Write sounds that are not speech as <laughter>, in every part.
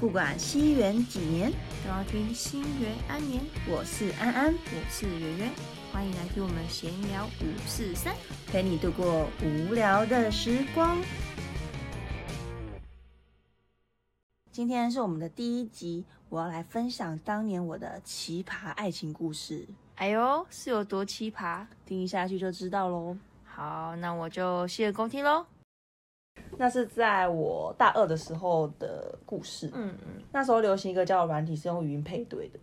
不管西元几年，都要听心元安眠。我是安安，我是圆圆，欢迎来听我们闲聊五四三。陪你度过无聊的时光。今天是我们的第一集，我要来分享当年我的奇葩爱情故事，哎呦，是有多奇葩？听下去就知道喽。好，那我就洗耳恭听喽。那是在我大二的时候的故事。嗯嗯，那时候流行一个交友软体是用语音配对的，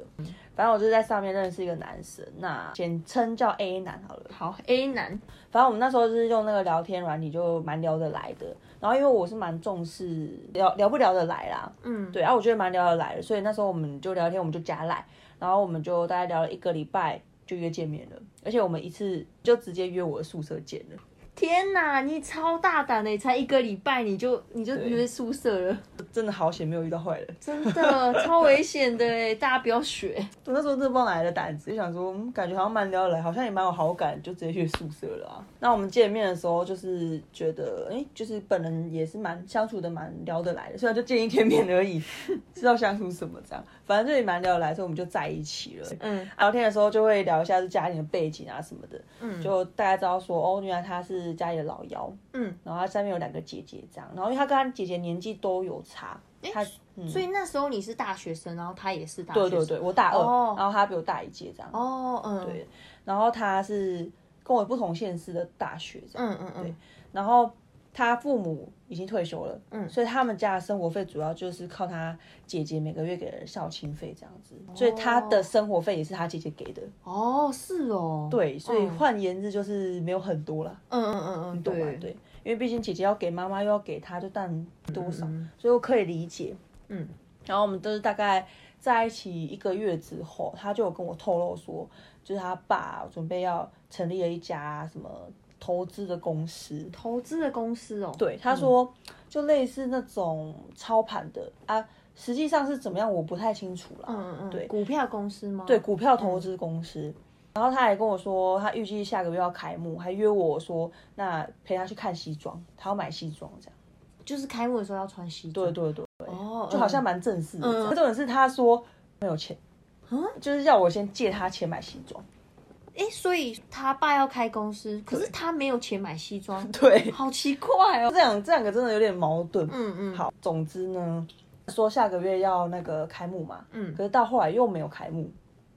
反正我就是在上面认识一个男生，那简称叫 A 男好了。好，A 男，反正我们那时候就是用那个聊天软体，就蛮聊得来的。然后因为我是蛮重视聊聊不聊得来啦，嗯，对，然后我觉得蛮聊得来的，所以那时候我们就聊天，我们就加来，然后我们就大概聊了一个礼拜就约见面了，而且我们一次就直接约我的宿舍见了。天哪，你超大胆的，才一个礼拜你就你就对约宿舍了，真的好险没有遇到坏人，真的 <laughs> 超危险的哎，大家不要学。我那时候真的不知道哪来的胆子，就想说，嗯感觉好像蛮聊得来，好像也蛮有好感，就直接去宿舍了啊。那我们见面的时候，就是觉得，哎、就是本人也是蛮相处的蛮聊得来的，虽然就见一天面而已，<laughs> 知道相处什么这样，反正就也蛮聊得来，所以我们就在一起了。嗯聊天的时候就会聊一下是家庭的背景啊什么的，嗯就大家知道说，哦，原来他是家里的老幺，嗯，然后他下面有两个姐姐这样，然后因为他跟他姐姐年纪都有差，他所以那时候你是大学生，然后他也是大学生。对对对，我大二，哦。然后他比我大一届这样，哦，嗯，对，然后他是跟我不同县市的大学这样，嗯嗯嗯，然后他父母已经退休了，嗯。所以他们家的生活费主要就是靠他姐姐每个月给的孝亲费这样子，哦。所以他的生活费也是他姐姐给的，哦，是哦，对，所以嗯换言之就是没有很多啦，嗯嗯嗯嗯，懂吗？对。对，因为毕竟姐姐要给妈妈又要给他，就但多少，嗯。所以我可以理解。嗯，然后我们都是大概在一起一个月之后，他就有跟我透露说，就是他爸准备要成立了一家什么投资的公司。投资的公司哦，对，他说就类似那种操盘的啊，实际上是怎么样我不太清楚了。嗯嗯嗯，对股票公司吗？对，股票投资公司。然后他还跟我说，他预计下个月要开幕，还约我说，那陪他去看西装，他要买西装这样。就是开幕的时候要穿西装。对对对，哦，就好像蛮正式的。嗯重点是他说没有钱，嗯就是要我先借他钱买西装。哎，所以他爸要开公司，可是他没有钱买西装，<laughs> 对，好奇怪哦。这两这两个真的有点矛盾。嗯嗯，好，总之呢，说下个月要那个开幕嘛，嗯可是到后来又没有开幕，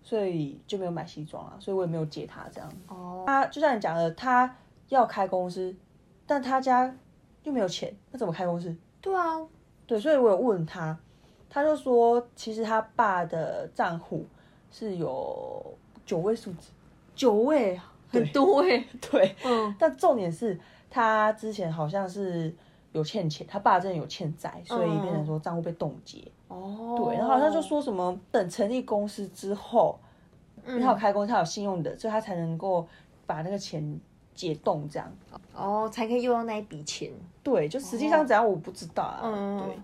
所以就没有买西装啊，所以我也没有借他这样。哦，他就像你讲的，他要开公司，但他家又没有钱，那怎么开公司？对啊，对，所以我有问他，他就说其实他爸的账户是有九位数字，九位很多位。<laughs> 对，嗯但重点是他之前好像是有欠钱，他爸真的有欠债，所以变成说账户被冻结。哦，对，然后好像就说什么等成立公司之后，因为他有开公司，他有信用的，所以他才能够把那个钱解冻这样。哦，才可以用到那一笔钱。对，就实际上怎样我不知道啊。嗯对，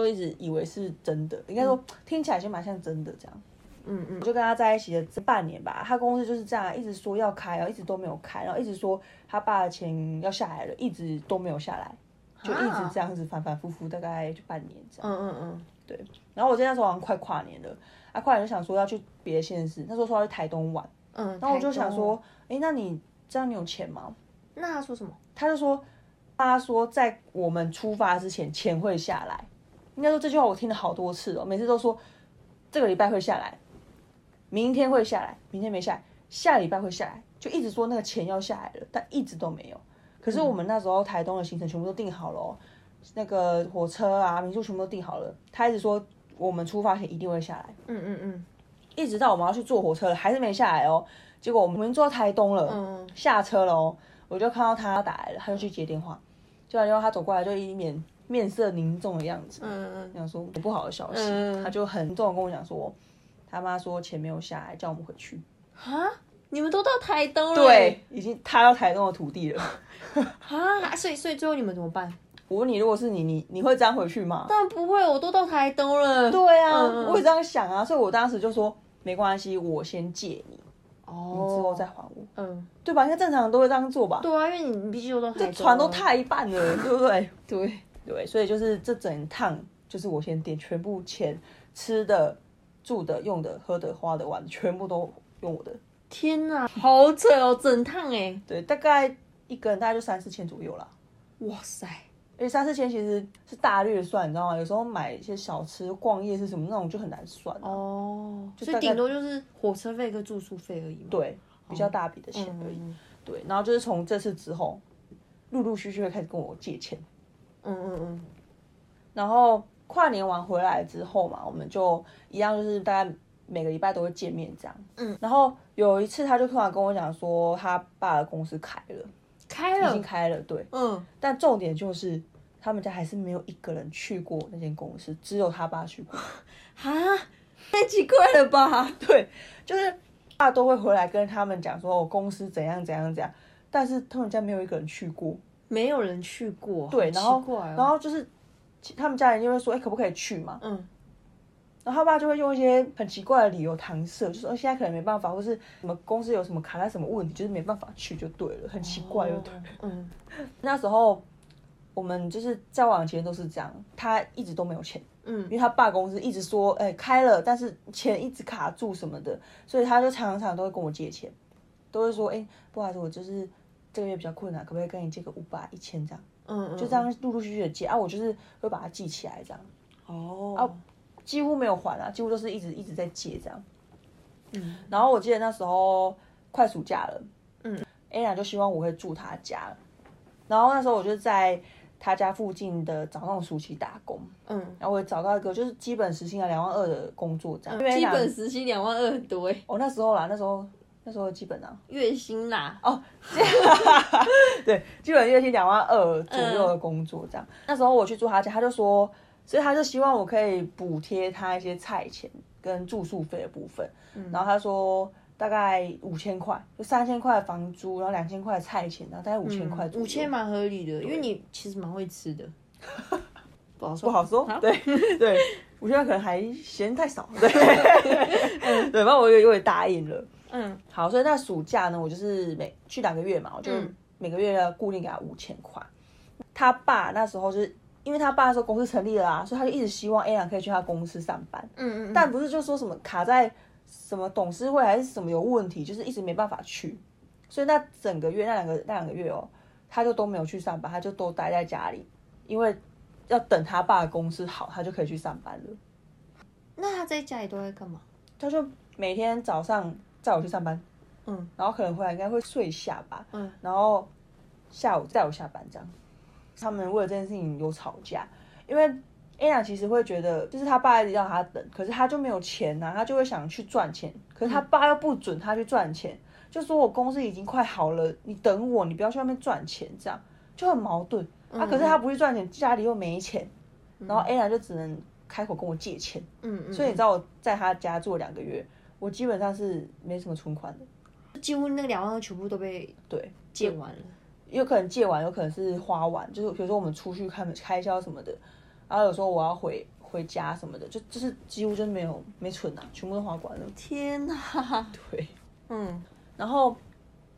就一直以为是真的，应该说听起来就蛮像真的这样。嗯嗯我就跟他在一起了这半年吧，他公司就是这样，一直说要开，然后一直都没有开，然后一直说他爸的钱要下来了，一直都没有下来，就一直这样子反反复复，大概就半年这样。嗯嗯嗯，对然后我记得那时候好像快跨年了，啊，跨年就想说要去别的县市，那时候说要去台东玩，嗯，然后我就想台说，哎，那你这样你有钱吗？那他说什么？他就说，他说在我们出发之前钱会下来，应该说这句话我听了好多次哦，每次都说这个礼拜会下来，明天会下来，明天没下来，下礼拜会下来，就一直说那个钱要下来了，但一直都没有。可是我们那时候台东的行程全部都订好了、哦，那个火车啊、民宿全部都订好了，他一直说我们出发前一定会下来，嗯嗯嗯一直到我们要去坐火车了，还是没下来哦。结果我们坐到台东了，嗯下车了哦，我就看到他打来了，他就去接电话，接完电话他走过来就一脸面色凝重的样子，嗯嗯想说不好的消息，嗯他就很重的跟我讲说，他妈说钱没有下来，叫我们回去。啊，你们都到台东了？对，已经踏到台东的土地了。<laughs> 啊，所以所以最后你们怎么办？我问你，如果是你，你你会这样回去吗？当然不会，我都到台东了。对啊，我也这样想啊，所以我当时就说没关系，我先借你，哦，之后再还我，嗯，对吧？应该正常人都会这样做吧？对啊，因为你毕竟都这船都，踏一半了，对不对？<laughs> 对，对，所以就是这整趟就是我先垫，全部钱、吃的、住的、用的、喝的、花的、玩的，全部都用我的。天哪，好扯哦，整趟哎，对，大概一个人大概就三四千左右啦。哇塞，因为三四千其实是大略算，你知道吗？有时候买一些小吃、逛夜市什么那种就很难算、啊。哦，所大概以顶多就是火车费跟住宿费而已嘛。对，比较大笔的钱而已。嗯对，然后就是从这次之后，陆陆续续会开始跟我借钱。嗯嗯嗯然后跨年完回来之后嘛，我们就一样，就是大概每个礼拜都会见面这样。嗯。然后有一次，他就突然跟我讲说，他爸的公司开了，开了已经，开了，对。嗯，但重点就是，他们家还是没有一个人去过那间公司，只有他爸去过。<laughs> 哈，太奇怪了吧？<laughs> 对，就是爸都会回来跟他们讲说，我公司怎样怎样怎样，但是他们家没有一个人去过。没有人去过，对，然后然后就是他们家人就会说，哎、可不可以去嘛？嗯，然后他爸就会用一些很奇怪的理由搪塞，就说、哦、现在可能没办法，或是什么公司有什么卡在什么问题，就是没办法去就对了，很奇怪就对了。嗯。那时候我们就是交往前都是这样，他一直都没有钱，嗯。因嗯为他爸公司一直说，哎、开了，但是钱一直卡住什么的，所以他就常常都会跟我借钱，都会说，哎、不好意思，我就是这个月比较困难，可不可以跟你借个五百、一千这样？嗯，就这样陆陆续续的借啊，我就是会把它记起来这样。哦，啊几乎没有还啊，几乎都是一直一直在借这样。嗯然后我记得那时候快暑假了，嗯，A 俩就希望我会住他家，然后那时候我就在他家附近的找那种暑期打工，嗯，然后我也找到一个就是基本时薪啊两万二的工作这样。嗯基本时薪两万二很多哎，哦那时候啦，那时候那时候基本啊，月薪啦，哦，<laughs> 对，基本月薪两万二左右的工作这样。那时候我去住他家，他就说，所以他就希望我可以补贴他一些菜钱跟住宿费的部分。然后他说大概五千块，就三千块房租，然后两千块菜钱，然后大概五千块。五千蛮合理的，因为你其实蛮会吃的，<laughs> 不好说，不好说，对对，五千块可能还嫌太少，对，<laughs> 对，然后我也我也答应了。嗯好，所以那暑假呢，我就是每去两个月嘛，我就嗯每个月要固定给他五千块。他爸那时候就是因为他爸那时候公司成立了啊，所以他就一直希望 A 两可以去他公司上班，嗯嗯，但不是就说什么卡在什么董事会还是什么有问题，就是一直没办法去。所以那整个月那两个那两个月哦，他就都没有去上班，他就都待在家里，因为要等他爸的公司好，他就可以去上班了。那他在家里都在干嘛？他就每天早上载我去上班，嗯，然后可能回来应该会睡一下吧，嗯，然后下午载我下班这样。他们为了这件事情有吵架，因为 A 娜其实会觉得，就是他爸一直让他等，可是他就没有钱呐、他就会想去赚钱，可是他爸又不准他去赚钱，就说我公司已经快好了，你等我，你不要去外面赚钱，这样就很矛盾。啊，可是他不去赚钱，家里又没钱，然后 A 娜就只能开口跟我借钱。嗯嗯，所以你知道我在他家住了两个月，我基本上是没什么存款的。几乎那个两万二全部都被对，借完了。有可能借完，有可能是花完，就是比如说我们出去开开销什么的，然后有时候我要回回家什么的，就就是几乎就没有没存啊，全部都花光了。天哪，<laughs> 对，<laughs> 嗯然后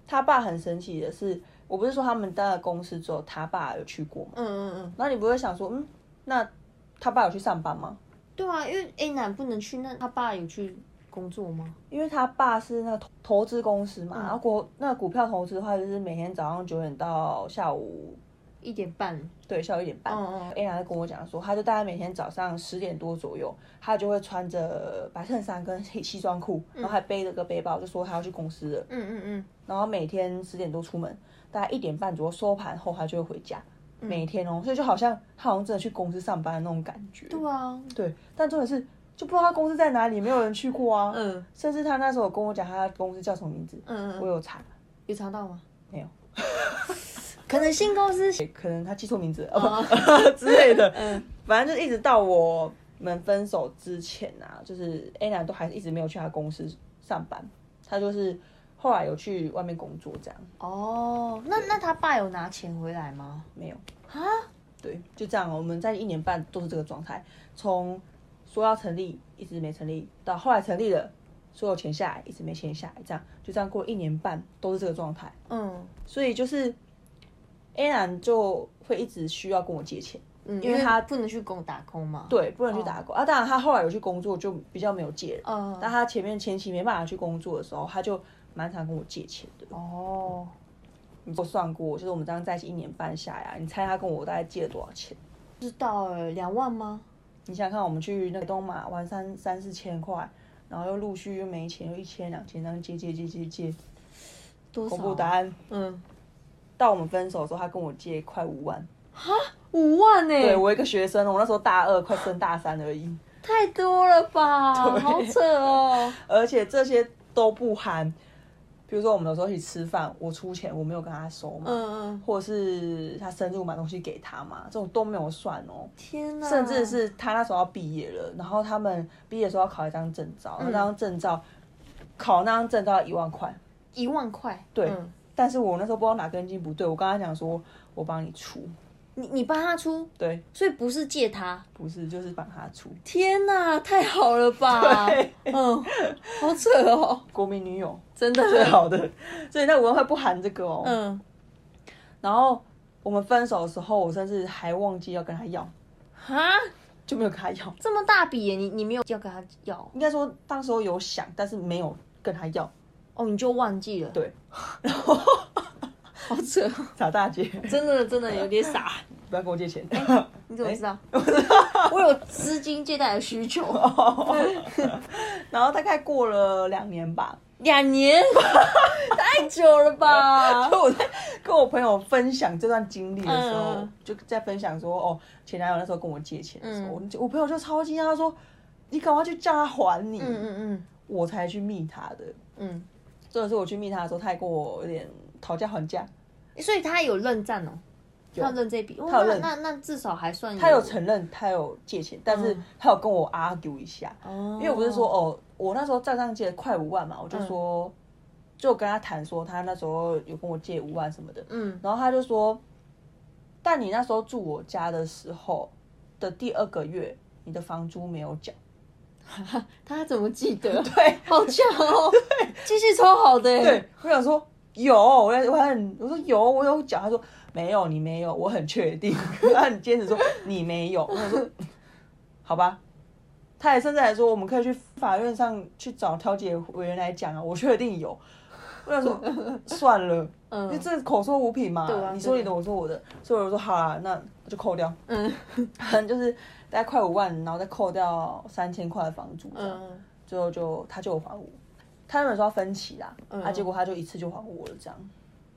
他爸很神奇的是，我不是说他们待了公司之后，他爸有去过吗？嗯嗯嗯，然后你不会想说，嗯，那他爸有去上班吗？对啊，因为 A 男不能去，那他爸有去工作吗？因为他爸是那个投投资公司嘛，然后股那个股票投资的话，就是每天早上九点到下午一点半，对下午一点半。嗯嗯 A 跟我讲说，他就大概每天早上十点多左右，他就会穿着白衬衫跟黑西装裤，然后还背着个背包，就说他要去公司了。嗯嗯嗯，然后每天十点多出门，大概一点半左右收盘后，他就会回家。每天哦，所以就好像他好像真的去公司上班的那种感觉。对啊，对，但重点是就不知道他公司在哪里，没有人去过啊。嗯甚至他那时候有跟我讲他公司叫什么名字，嗯嗯，我有查，有查到吗？没有，<laughs> 可能新公司，可能他记错名字了、哦、<laughs> 之类的。嗯反正就一直到我们分手之前啊，就是 Anna 都还是一直没有去他公司上班，他就是后来有去外面工作这样，哦，那那他爸有拿钱回来吗？没有。啊，对，就这样，我们在一年半都是这个状态，从说要成立一直没成立，到后来成立了，所有钱下来一直没钱下来，这样就这样过一年半都是这个状态，嗯所以就是 A 男就会一直需要跟我借钱，嗯，因为他不能去工打工嘛。对，不能去打工、啊。当然，他后来有去工作，就比较没有借了。嗯，但他前面前期没办法去工作的时候，他就蛮常跟我借钱的。哦，我算过，就是我们这样在一起一年半下来，你猜他跟我大概借了多少钱？不知道哎，两万吗？你想想看，我们去那个东马玩三三四千块，然后又陆续又没钱，又一千两千，这样借借借借借，多少？公布答案。嗯，到我们分手的时候，他跟我借快五万。五万呢？对我一个学生，我那时候大二，快升大三而已，太多了吧？<laughs> 好扯哦。<laughs> 而且这些都不含，比如说我们有时候一起吃饭，我出钱，我没有跟他收嘛，嗯嗯，或者是他生日我买东西给他嘛，这种都没有算哦。天哪！甚至是他那时候要毕业了，然后他们毕业的时候要考一张证照，那张证照考那张证照要一万块，一万块。对嗯但是我那时候不知道哪根筋不对，我跟他讲说，我帮你出，你你帮他出，对，所以不是借他。不是就是帮他出，天哪，太好了吧？<laughs> 嗯，好扯哦，<laughs> 国民女友真的。最好的，所以那五万块不含这个哦。嗯，然后我们分手的时候，我甚至还忘记要跟他要，哈，就没有跟他要。这么大笔耶，你你没有要跟他要应该说当时候有想，但是没有跟他要。哦，你就忘记了。对，<laughs> 好扯，<laughs> 傻大姐，<laughs> 真的真的有点傻。<laughs> 不要跟我借钱。你怎么知道？我有资金借贷的需求。然后大概过了两年吧，两年，太久了吧？就我在跟我朋友分享这段经历的时候，嗯就在分享说，哦，前男友那时候跟我借钱的时候，嗯我朋友就超惊讶，他说：“你赶快去叫他还你。嗯嗯我才去密他的。嗯这个是我去密他的时候，他还跟我有点讨价还价，嗯，所以他有认账哦，他有认这笔，他有认那那那至少还算他有承认他有借钱，但是他有跟我 argue 一下，哦，因为我不是说哦，我那时候账上借了快五万嘛，我就说，就跟他谈说他那时候有跟我借五万什么的，嗯。然后他就说，但你那时候住我家的时候的第二个月，你的房租没有缴，<laughs> 他怎么记得？<laughs> 对。好强哦，记性超好的。耶。对，我想说有，我我很我说有，我有讲，他说没有，你没有，我很确定，<laughs> 他很坚持说你没有，我想说好吧。他也甚至还说，我们可以去法院上去找调解委员来讲啊，我确定有。我想说，算了，因为嗯这口说无凭嘛，对啊你说你的，我说我的，所以我说好啦，那就扣掉，<laughs> 嗯就是大概快五万，然后再扣掉三千块的房租，这样，嗯，最后就他就有还我，他原本说要分期啦，嗯啊，结果他就一次就还我了，这样，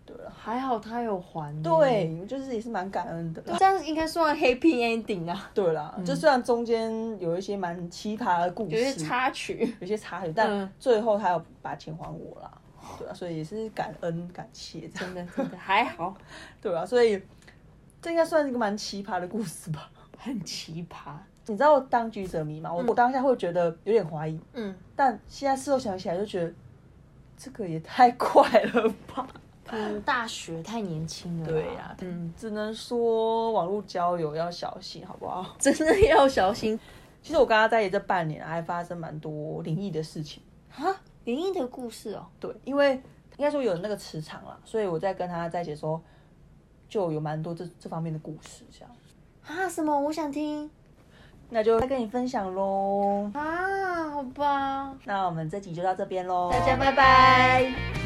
对了，还好他有还。，对，就是也是蛮感恩的，这样应该算 happy ending 啊，对啦，就虽然中间有一些蛮奇葩的故事，有些插曲。有些插曲，但嗯最后他有把钱还我啦，对啊，所以也是感恩感谢。真的真的还好，<laughs> 对啊，所以这应该算是一个蛮奇葩的故事吧。很奇葩。你知道当局者迷吗？我、我当下会觉得有点怀疑，嗯，但现在事后想起来就觉得这个也太快了吧。<laughs> 嗯大学太年轻了。对呀、嗯，只能说网络交友要小心，好不好？<laughs> 真的要小心其实我跟他在一起这半年，还发生蛮多灵异的事情。啊！灵异的故事哦，对，因为应该说有那个磁场啦，所以我在跟他在一起的时候，就有蛮多这这方面的故事，这样。啊，什么？我想听那就再跟你分享喽。啊，好吧，那我们这集就到这边喽，大家拜拜。